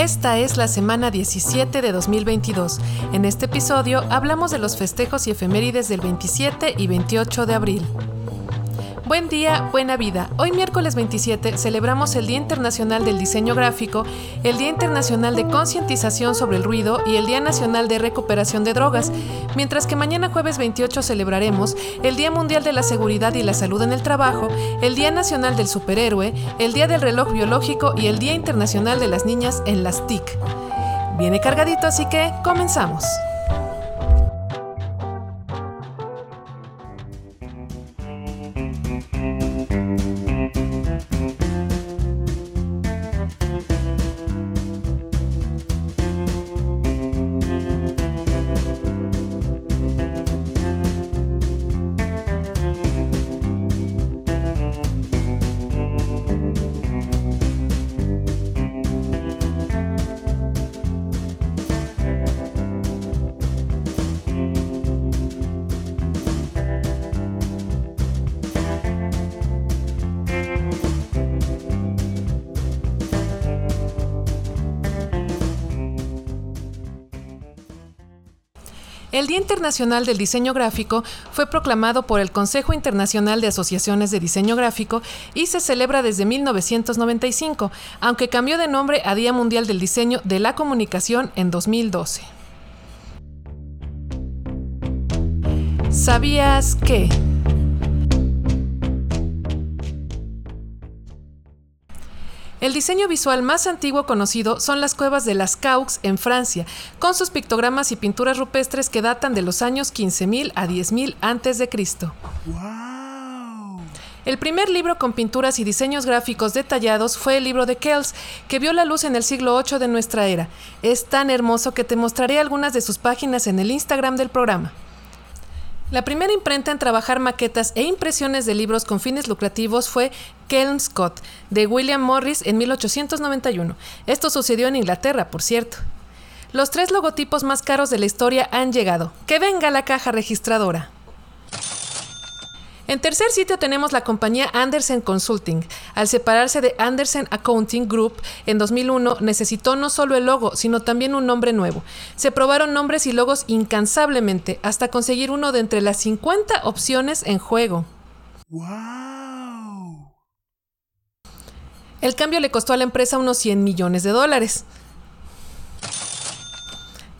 Esta es la semana 17 de 2022. En este episodio hablamos de los festejos y efemérides del 27 y 28 de abril. Buen día, buena vida. Hoy miércoles 27 celebramos el Día Internacional del Diseño Gráfico, el Día Internacional de Concientización sobre el Ruido y el Día Nacional de Recuperación de Drogas, mientras que mañana jueves 28 celebraremos el Día Mundial de la Seguridad y la Salud en el Trabajo, el Día Nacional del Superhéroe, el Día del Reloj Biológico y el Día Internacional de las Niñas en las TIC. Viene cargadito, así que comenzamos. El Día Internacional del Diseño Gráfico fue proclamado por el Consejo Internacional de Asociaciones de Diseño Gráfico y se celebra desde 1995, aunque cambió de nombre a Día Mundial del Diseño de la Comunicación en 2012. ¿Sabías que? El diseño visual más antiguo conocido son las cuevas de las Caux en Francia, con sus pictogramas y pinturas rupestres que datan de los años 15.000 a 10.000 a.C. El primer libro con pinturas y diseños gráficos detallados fue el libro de Kells, que vio la luz en el siglo VIII de nuestra era. Es tan hermoso que te mostraré algunas de sus páginas en el Instagram del programa. La primera imprenta en trabajar maquetas e impresiones de libros con fines lucrativos fue Kelmscott, de William Morris en 1891. Esto sucedió en Inglaterra, por cierto. Los tres logotipos más caros de la historia han llegado. ¡Que venga la caja registradora! En tercer sitio tenemos la compañía Andersen Consulting. Al separarse de Andersen Accounting Group en 2001, necesitó no solo el logo, sino también un nombre nuevo. Se probaron nombres y logos incansablemente hasta conseguir uno de entre las 50 opciones en juego. ¡Wow! El cambio le costó a la empresa unos 100 millones de dólares.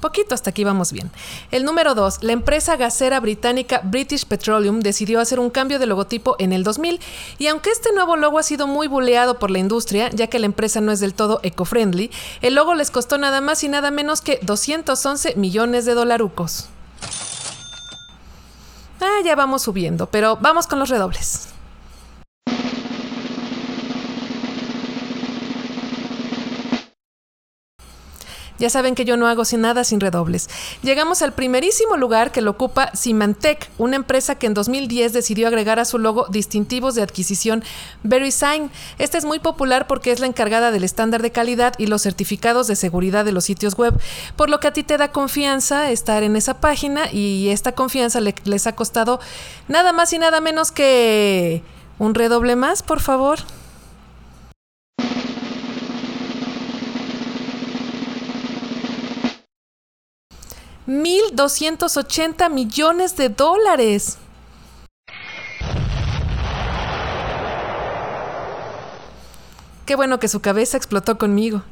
Poquito hasta aquí vamos bien. El número 2. La empresa gasera británica British Petroleum decidió hacer un cambio de logotipo en el 2000 y aunque este nuevo logo ha sido muy buleado por la industria, ya que la empresa no es del todo eco-friendly, el logo les costó nada más y nada menos que 211 millones de dolarucos. Ah, ya vamos subiendo, pero vamos con los redobles. Ya saben que yo no hago sin nada sin redobles. Llegamos al primerísimo lugar que lo ocupa Symantec, una empresa que en 2010 decidió agregar a su logo distintivos de adquisición VeriSign. Esta es muy popular porque es la encargada del estándar de calidad y los certificados de seguridad de los sitios web, por lo que a ti te da confianza estar en esa página y esta confianza les ha costado nada más y nada menos que un redoble más, por favor. 1.280 millones de dólares. Qué bueno que su cabeza explotó conmigo.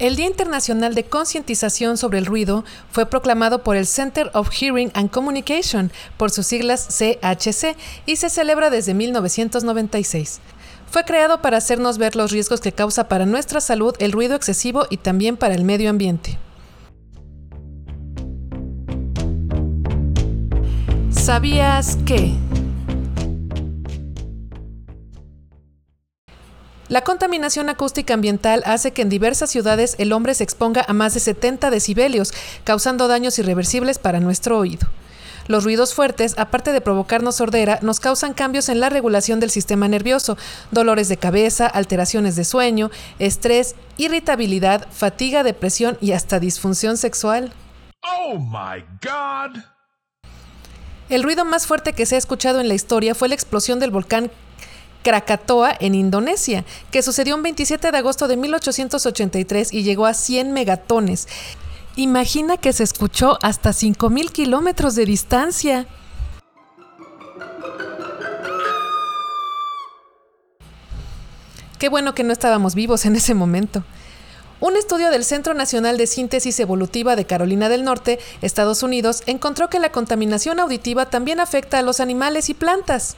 El Día Internacional de Concientización sobre el Ruido fue proclamado por el Center of Hearing and Communication, por sus siglas CHC, y se celebra desde 1996. Fue creado para hacernos ver los riesgos que causa para nuestra salud el ruido excesivo y también para el medio ambiente. ¿Sabías que? La contaminación acústica ambiental hace que en diversas ciudades el hombre se exponga a más de 70 decibelios, causando daños irreversibles para nuestro oído. Los ruidos fuertes, aparte de provocarnos sordera, nos causan cambios en la regulación del sistema nervioso, dolores de cabeza, alteraciones de sueño, estrés, irritabilidad, fatiga, depresión y hasta disfunción sexual. Oh my God. El ruido más fuerte que se ha escuchado en la historia fue la explosión del volcán Krakatoa en Indonesia, que sucedió un 27 de agosto de 1883 y llegó a 100 megatones. Imagina que se escuchó hasta 5.000 kilómetros de distancia. Qué bueno que no estábamos vivos en ese momento. Un estudio del Centro Nacional de Síntesis Evolutiva de Carolina del Norte, Estados Unidos, encontró que la contaminación auditiva también afecta a los animales y plantas.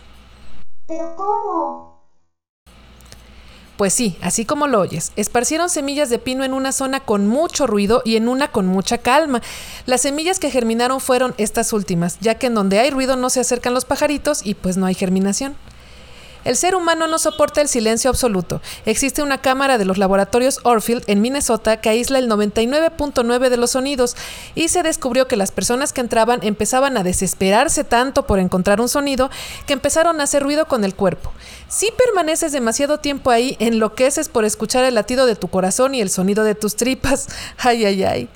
¿Pero cómo? Pues sí, así como lo oyes, esparcieron semillas de pino en una zona con mucho ruido y en una con mucha calma. Las semillas que germinaron fueron estas últimas, ya que en donde hay ruido no se acercan los pajaritos y pues no hay germinación. El ser humano no soporta el silencio absoluto. Existe una cámara de los laboratorios Orfield en Minnesota que aísla el 99.9 de los sonidos y se descubrió que las personas que entraban empezaban a desesperarse tanto por encontrar un sonido que empezaron a hacer ruido con el cuerpo. Si permaneces demasiado tiempo ahí, enloqueces por escuchar el latido de tu corazón y el sonido de tus tripas. Ay, ay, ay.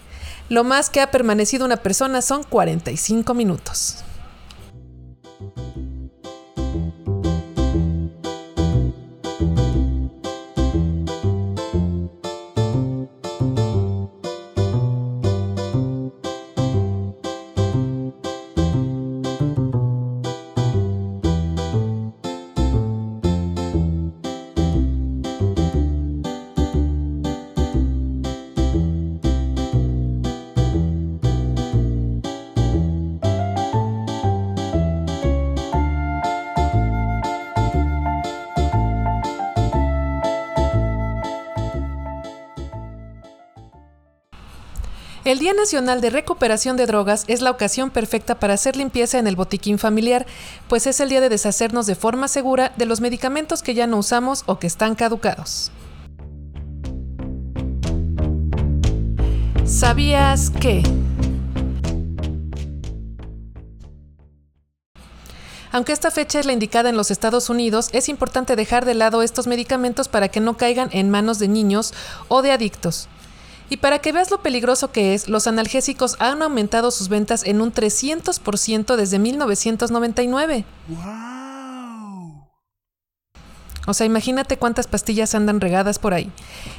Lo más que ha permanecido una persona son 45 minutos. El Día Nacional de Recuperación de Drogas es la ocasión perfecta para hacer limpieza en el botiquín familiar, pues es el día de deshacernos de forma segura de los medicamentos que ya no usamos o que están caducados. ¿Sabías que? Aunque esta fecha es la indicada en los Estados Unidos, es importante dejar de lado estos medicamentos para que no caigan en manos de niños o de adictos. Y para que veas lo peligroso que es, los analgésicos han aumentado sus ventas en un 300% desde 1999. ¡Wow! O sea, imagínate cuántas pastillas andan regadas por ahí.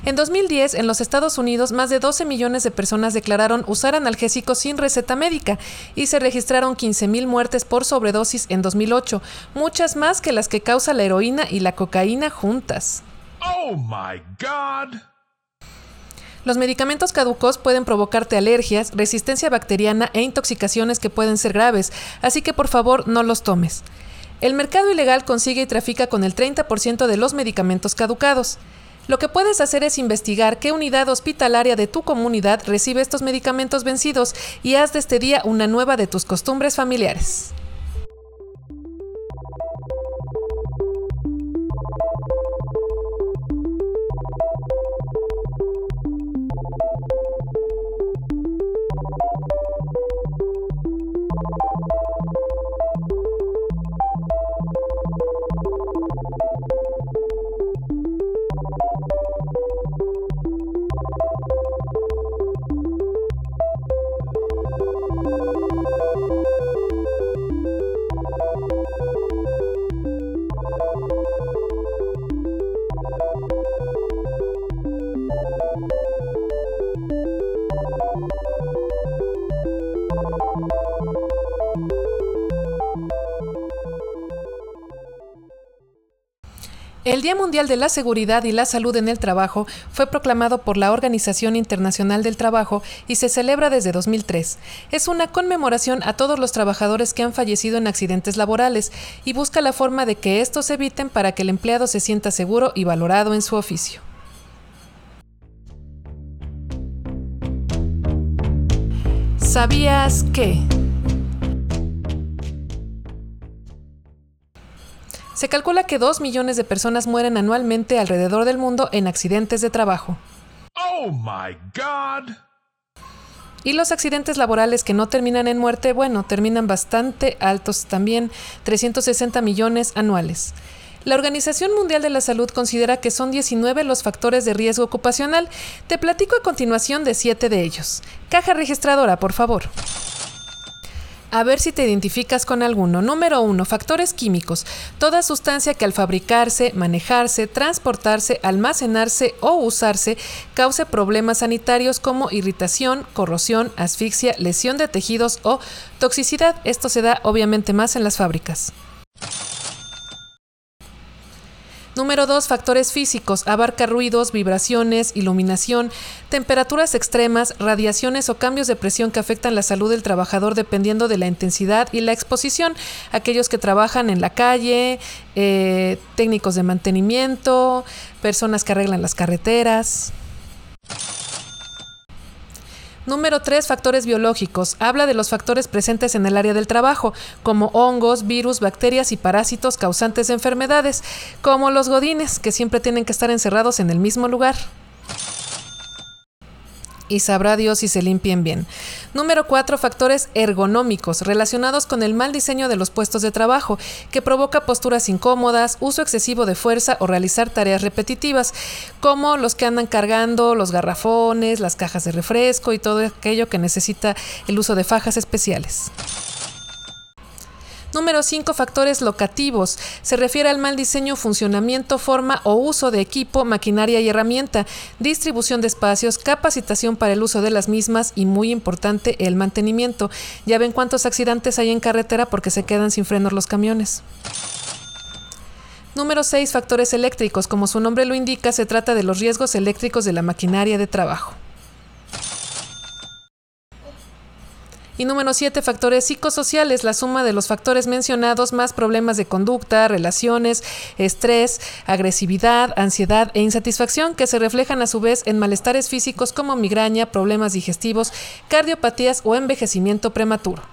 En 2010, en los Estados Unidos, más de 12 millones de personas declararon usar analgésicos sin receta médica y se registraron 15.000 muertes por sobredosis en 2008, muchas más que las que causa la heroína y la cocaína juntas. ¡Oh, my God! Los medicamentos caducos pueden provocarte alergias, resistencia bacteriana e intoxicaciones que pueden ser graves, así que por favor no los tomes. El mercado ilegal consigue y trafica con el 30% de los medicamentos caducados. Lo que puedes hacer es investigar qué unidad hospitalaria de tu comunidad recibe estos medicamentos vencidos y haz de este día una nueva de tus costumbres familiares. Día Mundial de la Seguridad y la Salud en el Trabajo fue proclamado por la Organización Internacional del Trabajo y se celebra desde 2003. Es una conmemoración a todos los trabajadores que han fallecido en accidentes laborales y busca la forma de que estos se eviten para que el empleado se sienta seguro y valorado en su oficio. ¿Sabías que? Se calcula que 2 millones de personas mueren anualmente alrededor del mundo en accidentes de trabajo. Oh my God. Y los accidentes laborales que no terminan en muerte, bueno, terminan bastante altos también, 360 millones anuales. La Organización Mundial de la Salud considera que son 19 los factores de riesgo ocupacional. Te platico a continuación de 7 de ellos. Caja registradora, por favor. A ver si te identificas con alguno. Número 1. Factores químicos. Toda sustancia que al fabricarse, manejarse, transportarse, almacenarse o usarse cause problemas sanitarios como irritación, corrosión, asfixia, lesión de tejidos o toxicidad. Esto se da obviamente más en las fábricas. Número 2. Factores físicos. Abarca ruidos, vibraciones, iluminación, temperaturas extremas, radiaciones o cambios de presión que afectan la salud del trabajador dependiendo de la intensidad y la exposición. Aquellos que trabajan en la calle, eh, técnicos de mantenimiento, personas que arreglan las carreteras. Número 3. Factores biológicos. Habla de los factores presentes en el área del trabajo, como hongos, virus, bacterias y parásitos causantes de enfermedades, como los godines, que siempre tienen que estar encerrados en el mismo lugar y sabrá Dios si se limpien bien. Número 4. Factores ergonómicos relacionados con el mal diseño de los puestos de trabajo, que provoca posturas incómodas, uso excesivo de fuerza o realizar tareas repetitivas, como los que andan cargando los garrafones, las cajas de refresco y todo aquello que necesita el uso de fajas especiales. Número 5. Factores locativos. Se refiere al mal diseño, funcionamiento, forma o uso de equipo, maquinaria y herramienta, distribución de espacios, capacitación para el uso de las mismas y muy importante el mantenimiento. Ya ven cuántos accidentes hay en carretera porque se quedan sin frenos los camiones. Número 6. Factores eléctricos. Como su nombre lo indica, se trata de los riesgos eléctricos de la maquinaria de trabajo. Y número 7, factores psicosociales, la suma de los factores mencionados más problemas de conducta, relaciones, estrés, agresividad, ansiedad e insatisfacción que se reflejan a su vez en malestares físicos como migraña, problemas digestivos, cardiopatías o envejecimiento prematuro.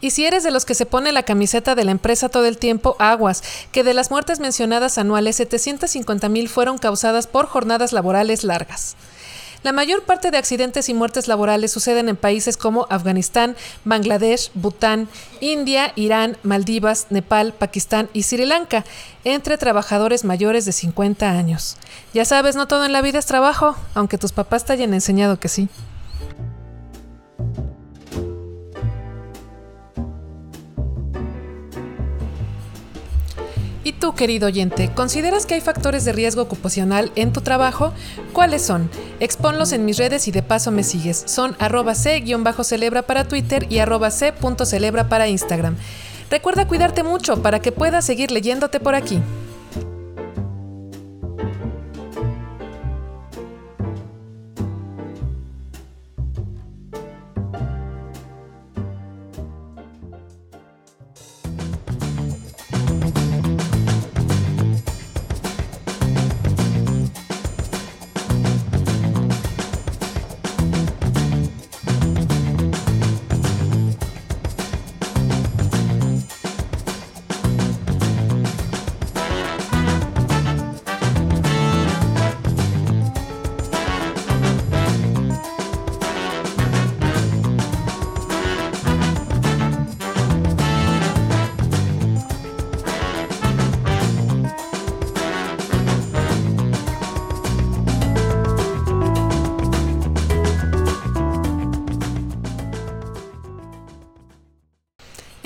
Y si eres de los que se pone la camiseta de la empresa todo el tiempo, aguas, que de las muertes mencionadas anuales, 750 mil fueron causadas por jornadas laborales largas. La mayor parte de accidentes y muertes laborales suceden en países como Afganistán, Bangladesh, Bután, India, Irán, Maldivas, Nepal, Pakistán y Sri Lanka, entre trabajadores mayores de 50 años. Ya sabes, no todo en la vida es trabajo, aunque tus papás te hayan enseñado que sí. ¿Y tú, querido oyente, consideras que hay factores de riesgo ocupacional en tu trabajo? ¿Cuáles son? Exponlos en mis redes y de paso me sigues. Son arroba c-celebra para Twitter y arroba c.celebra para Instagram. Recuerda cuidarte mucho para que puedas seguir leyéndote por aquí.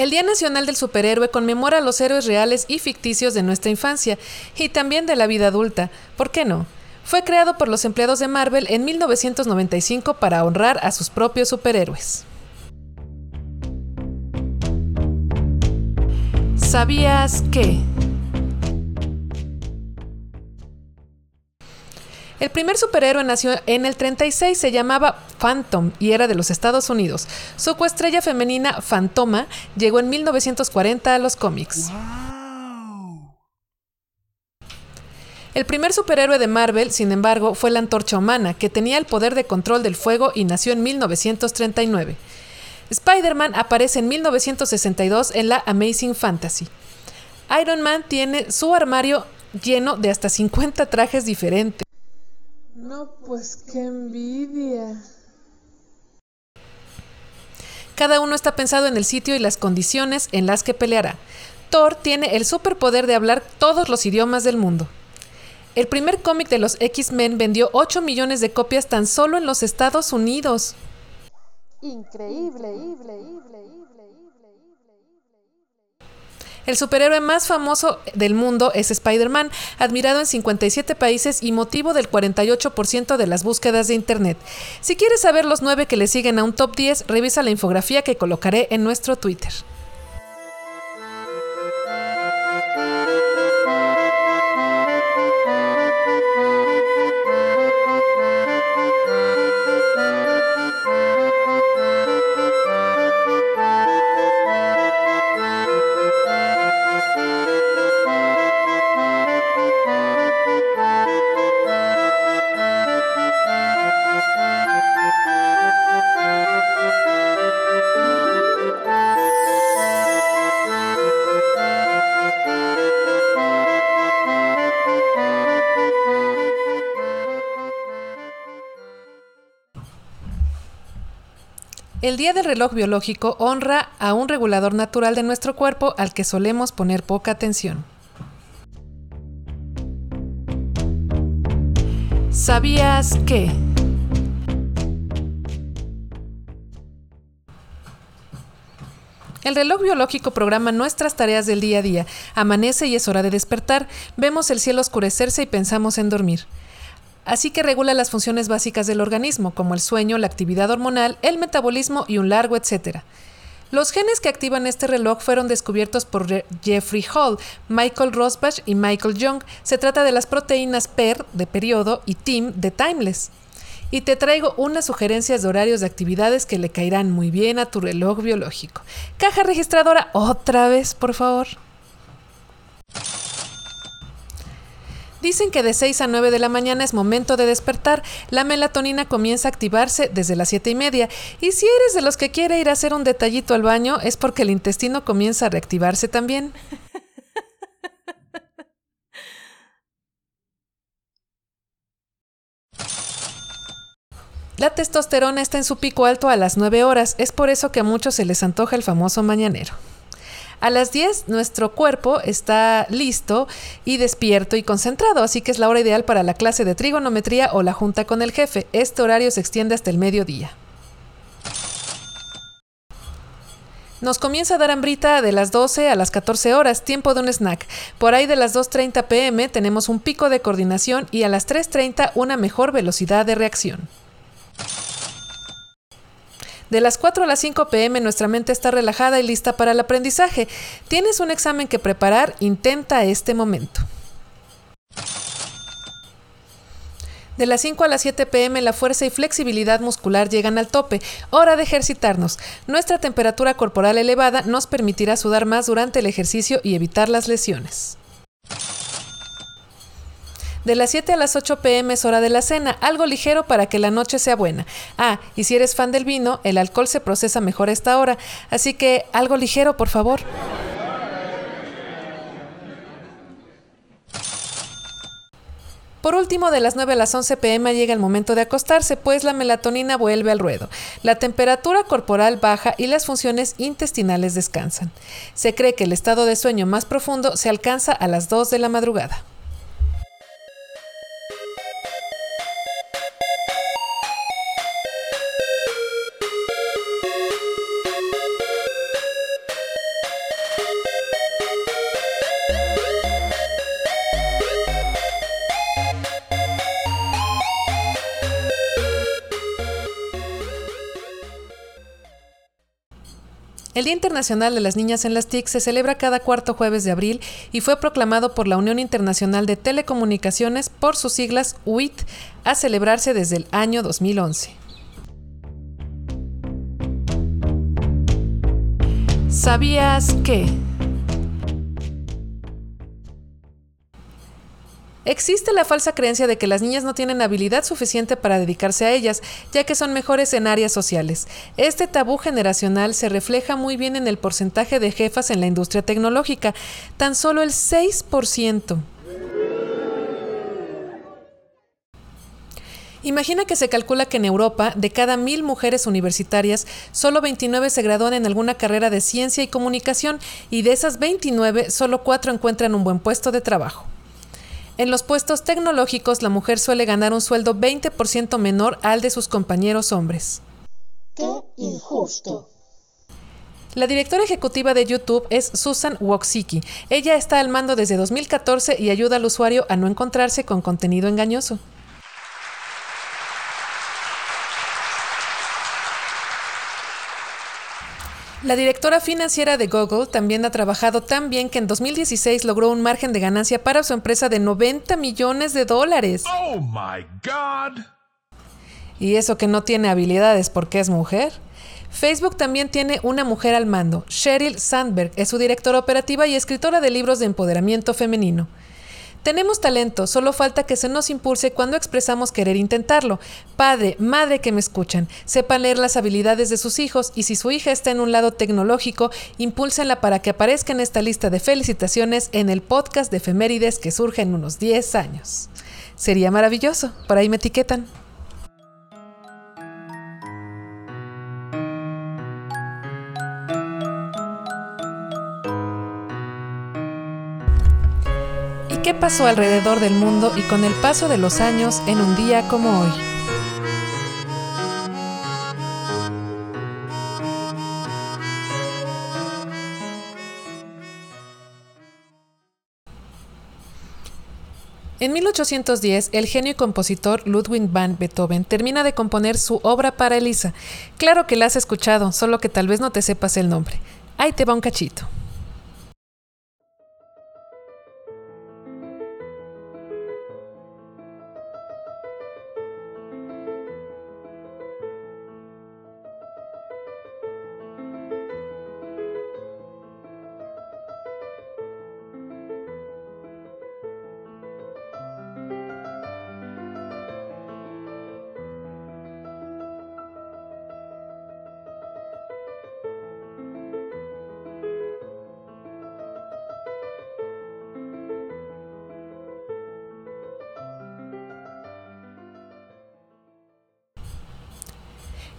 El Día Nacional del Superhéroe conmemora a los héroes reales y ficticios de nuestra infancia y también de la vida adulta. ¿Por qué no? Fue creado por los empleados de Marvel en 1995 para honrar a sus propios superhéroes. ¿Sabías que? El primer superhéroe nació en el 36, se llamaba Phantom y era de los Estados Unidos. Su coestrella femenina, Fantoma, llegó en 1940 a los cómics. El primer superhéroe de Marvel, sin embargo, fue la Antorcha Humana, que tenía el poder de control del fuego y nació en 1939. Spider-Man aparece en 1962 en la Amazing Fantasy. Iron Man tiene su armario lleno de hasta 50 trajes diferentes. No, pues qué envidia. Cada uno está pensado en el sitio y las condiciones en las que peleará. Thor tiene el superpoder de hablar todos los idiomas del mundo. El primer cómic de los X-Men vendió 8 millones de copias tan solo en los Estados Unidos. Increíble. El superhéroe más famoso del mundo es Spider-Man, admirado en 57 países y motivo del 48% de las búsquedas de Internet. Si quieres saber los 9 que le siguen a un top 10, revisa la infografía que colocaré en nuestro Twitter. El Día del Reloj Biológico honra a un regulador natural de nuestro cuerpo al que solemos poner poca atención. ¿Sabías que? El reloj biológico programa nuestras tareas del día a día. Amanece y es hora de despertar. Vemos el cielo oscurecerse y pensamos en dormir así que regula las funciones básicas del organismo, como el sueño, la actividad hormonal, el metabolismo y un largo etcétera. Los genes que activan este reloj fueron descubiertos por Jeffrey Hall, Michael Rosbach y Michael Young. Se trata de las proteínas PER de periodo y TIM de timeless. Y te traigo unas sugerencias de horarios de actividades que le caerán muy bien a tu reloj biológico. Caja registradora, otra vez, por favor. Dicen que de 6 a 9 de la mañana es momento de despertar. La melatonina comienza a activarse desde las 7 y media. Y si eres de los que quiere ir a hacer un detallito al baño, es porque el intestino comienza a reactivarse también. La testosterona está en su pico alto a las 9 horas, es por eso que a muchos se les antoja el famoso mañanero. A las 10 nuestro cuerpo está listo y despierto y concentrado, así que es la hora ideal para la clase de trigonometría o la junta con el jefe. Este horario se extiende hasta el mediodía. Nos comienza a dar hambrita de las 12 a las 14 horas, tiempo de un snack. Por ahí de las 2.30 pm tenemos un pico de coordinación y a las 3.30 una mejor velocidad de reacción. De las 4 a las 5 pm nuestra mente está relajada y lista para el aprendizaje. Tienes un examen que preparar, intenta este momento. De las 5 a las 7 pm la fuerza y flexibilidad muscular llegan al tope. Hora de ejercitarnos. Nuestra temperatura corporal elevada nos permitirá sudar más durante el ejercicio y evitar las lesiones. De las 7 a las 8 pm es hora de la cena, algo ligero para que la noche sea buena. Ah, y si eres fan del vino, el alcohol se procesa mejor a esta hora, así que algo ligero, por favor. Por último, de las 9 a las 11 pm llega el momento de acostarse, pues la melatonina vuelve al ruedo. La temperatura corporal baja y las funciones intestinales descansan. Se cree que el estado de sueño más profundo se alcanza a las 2 de la madrugada. El Día Internacional de las Niñas en las TIC se celebra cada cuarto jueves de abril y fue proclamado por la Unión Internacional de Telecomunicaciones por sus siglas UIT a celebrarse desde el año 2011. ¿Sabías que? Existe la falsa creencia de que las niñas no tienen habilidad suficiente para dedicarse a ellas, ya que son mejores en áreas sociales. Este tabú generacional se refleja muy bien en el porcentaje de jefas en la industria tecnológica, tan solo el 6%. Imagina que se calcula que en Europa, de cada mil mujeres universitarias, solo 29 se gradúan en alguna carrera de ciencia y comunicación y de esas 29, solo 4 encuentran un buen puesto de trabajo. En los puestos tecnológicos, la mujer suele ganar un sueldo 20% menor al de sus compañeros hombres. ¡Qué injusto! La directora ejecutiva de YouTube es Susan Wojcicki. Ella está al mando desde 2014 y ayuda al usuario a no encontrarse con contenido engañoso. La directora financiera de Google también ha trabajado tan bien que en 2016 logró un margen de ganancia para su empresa de 90 millones de dólares. Oh my god. Y eso que no tiene habilidades porque es mujer. Facebook también tiene una mujer al mando. Sheryl Sandberg es su directora operativa y escritora de libros de empoderamiento femenino. Tenemos talento, solo falta que se nos impulse cuando expresamos querer intentarlo. Padre, madre que me escuchan, sepan leer las habilidades de sus hijos y si su hija está en un lado tecnológico, impúlsenla para que aparezca en esta lista de felicitaciones en el podcast de efemérides que surge en unos 10 años. Sería maravilloso, por ahí me etiquetan. Qué pasó alrededor del mundo y con el paso de los años en un día como hoy. En 1810, el genio y compositor Ludwig van Beethoven termina de componer su obra para Elisa. Claro que la has escuchado, solo que tal vez no te sepas el nombre. Ahí te va un cachito.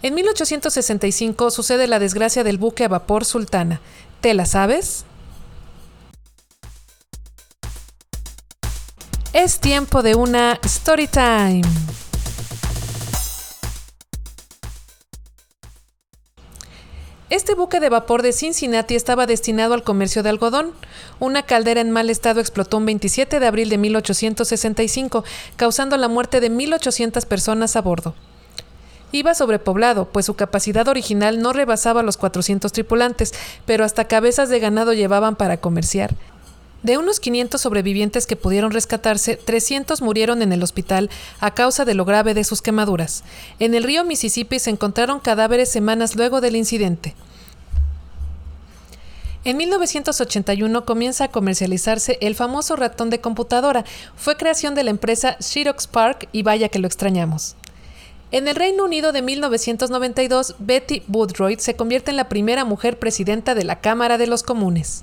En 1865 sucede la desgracia del buque a vapor Sultana. ¿Te la sabes? Es tiempo de una story time. Este buque de vapor de Cincinnati estaba destinado al comercio de algodón. Una caldera en mal estado explotó un 27 de abril de 1865, causando la muerte de 1.800 personas a bordo. Iba sobrepoblado, pues su capacidad original no rebasaba los 400 tripulantes, pero hasta cabezas de ganado llevaban para comerciar. De unos 500 sobrevivientes que pudieron rescatarse, 300 murieron en el hospital a causa de lo grave de sus quemaduras. En el río Mississippi se encontraron cadáveres semanas luego del incidente. En 1981 comienza a comercializarse el famoso ratón de computadora. Fue creación de la empresa Xerox Park y vaya que lo extrañamos. En el Reino Unido de 1992, Betty Boothroyd se convierte en la primera mujer presidenta de la Cámara de los Comunes.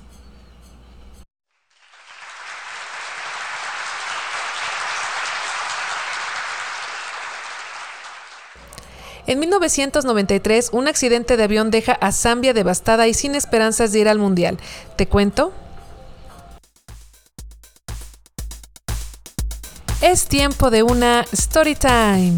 En 1993, un accidente de avión deja a Zambia devastada y sin esperanzas de ir al Mundial. ¿Te cuento? Es tiempo de una story time.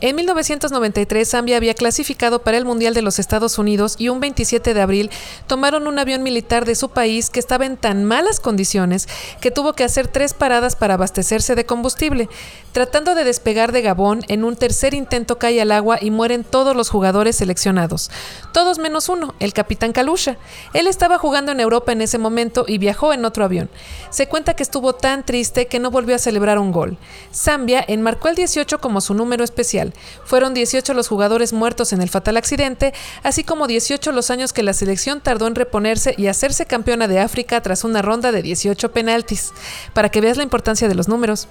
En 1993 Zambia había clasificado para el Mundial de los Estados Unidos y un 27 de abril tomaron un avión militar de su país que estaba en tan malas condiciones que tuvo que hacer tres paradas para abastecerse de combustible. Tratando de despegar de Gabón, en un tercer intento cae al agua y mueren todos los jugadores seleccionados. Todos menos uno, el capitán Kalusha. Él estaba jugando en Europa en ese momento y viajó en otro avión. Se cuenta que estuvo tan triste que no volvió a celebrar un gol. Zambia enmarcó el 18 como su número especial. Fueron 18 los jugadores muertos en el fatal accidente, así como 18 los años que la selección tardó en reponerse y hacerse campeona de África tras una ronda de 18 penaltis. Para que veas la importancia de los números.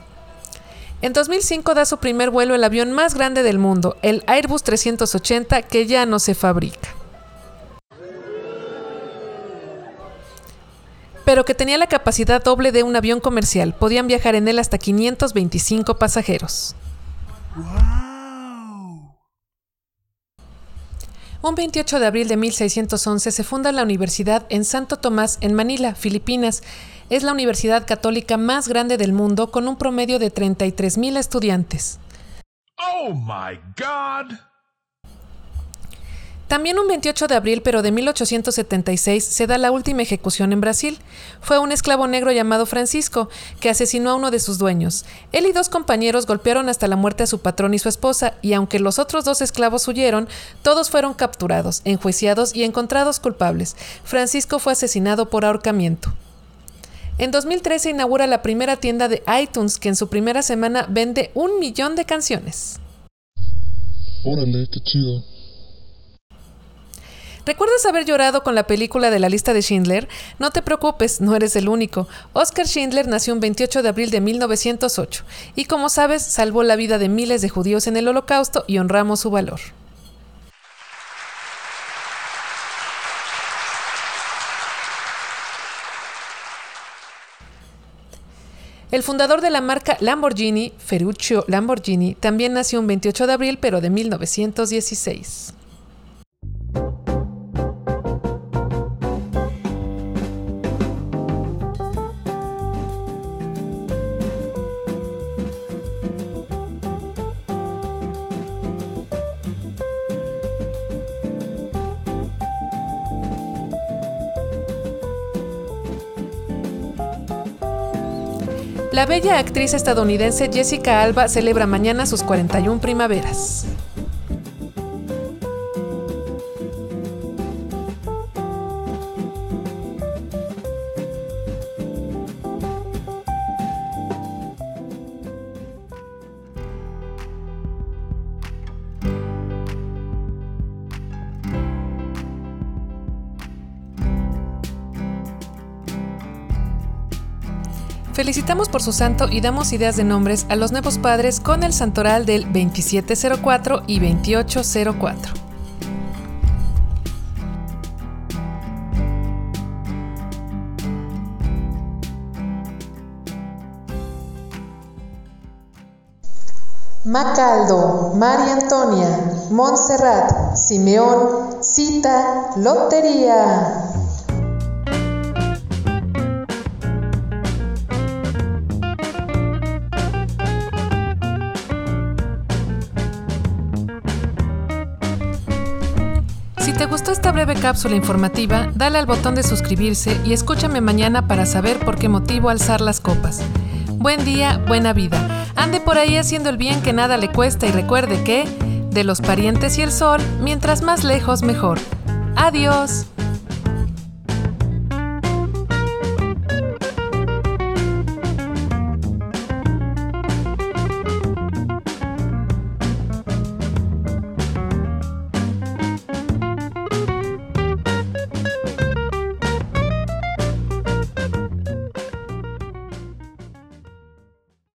En 2005 da su primer vuelo el avión más grande del mundo, el Airbus 380, que ya no se fabrica. pero que tenía la capacidad doble de un avión comercial. Podían viajar en él hasta 525 pasajeros. Un 28 de abril de 1611 se funda la Universidad en Santo Tomás, en Manila, Filipinas. Es la universidad católica más grande del mundo con un promedio de 33.000 estudiantes. Oh my God! También un 28 de abril, pero de 1876, se da la última ejecución en Brasil. Fue un esclavo negro llamado Francisco, que asesinó a uno de sus dueños. Él y dos compañeros golpearon hasta la muerte a su patrón y su esposa, y aunque los otros dos esclavos huyeron, todos fueron capturados, enjuiciados y encontrados culpables. Francisco fue asesinado por ahorcamiento. En 2013 inaugura la primera tienda de iTunes, que en su primera semana vende un millón de canciones. Órale, qué chido. ¿Recuerdas haber llorado con la película de la lista de Schindler? No te preocupes, no eres el único. Oscar Schindler nació un 28 de abril de 1908 y como sabes salvó la vida de miles de judíos en el holocausto y honramos su valor. El fundador de la marca Lamborghini, Ferruccio Lamborghini, también nació un 28 de abril pero de 1916. La bella actriz estadounidense Jessica Alba celebra mañana sus 41 primaveras. Felicitamos por su santo y damos ideas de nombres a los nuevos padres con el santoral del 2704 y 2804. Macaldo, María Antonia, Montserrat, Simeón, Cita, Lotería. Gustó esta breve cápsula informativa, dale al botón de suscribirse y escúchame mañana para saber por qué motivo alzar las copas. Buen día, buena vida. Ande por ahí haciendo el bien que nada le cuesta y recuerde que, de los parientes y el sol, mientras más lejos mejor. Adiós.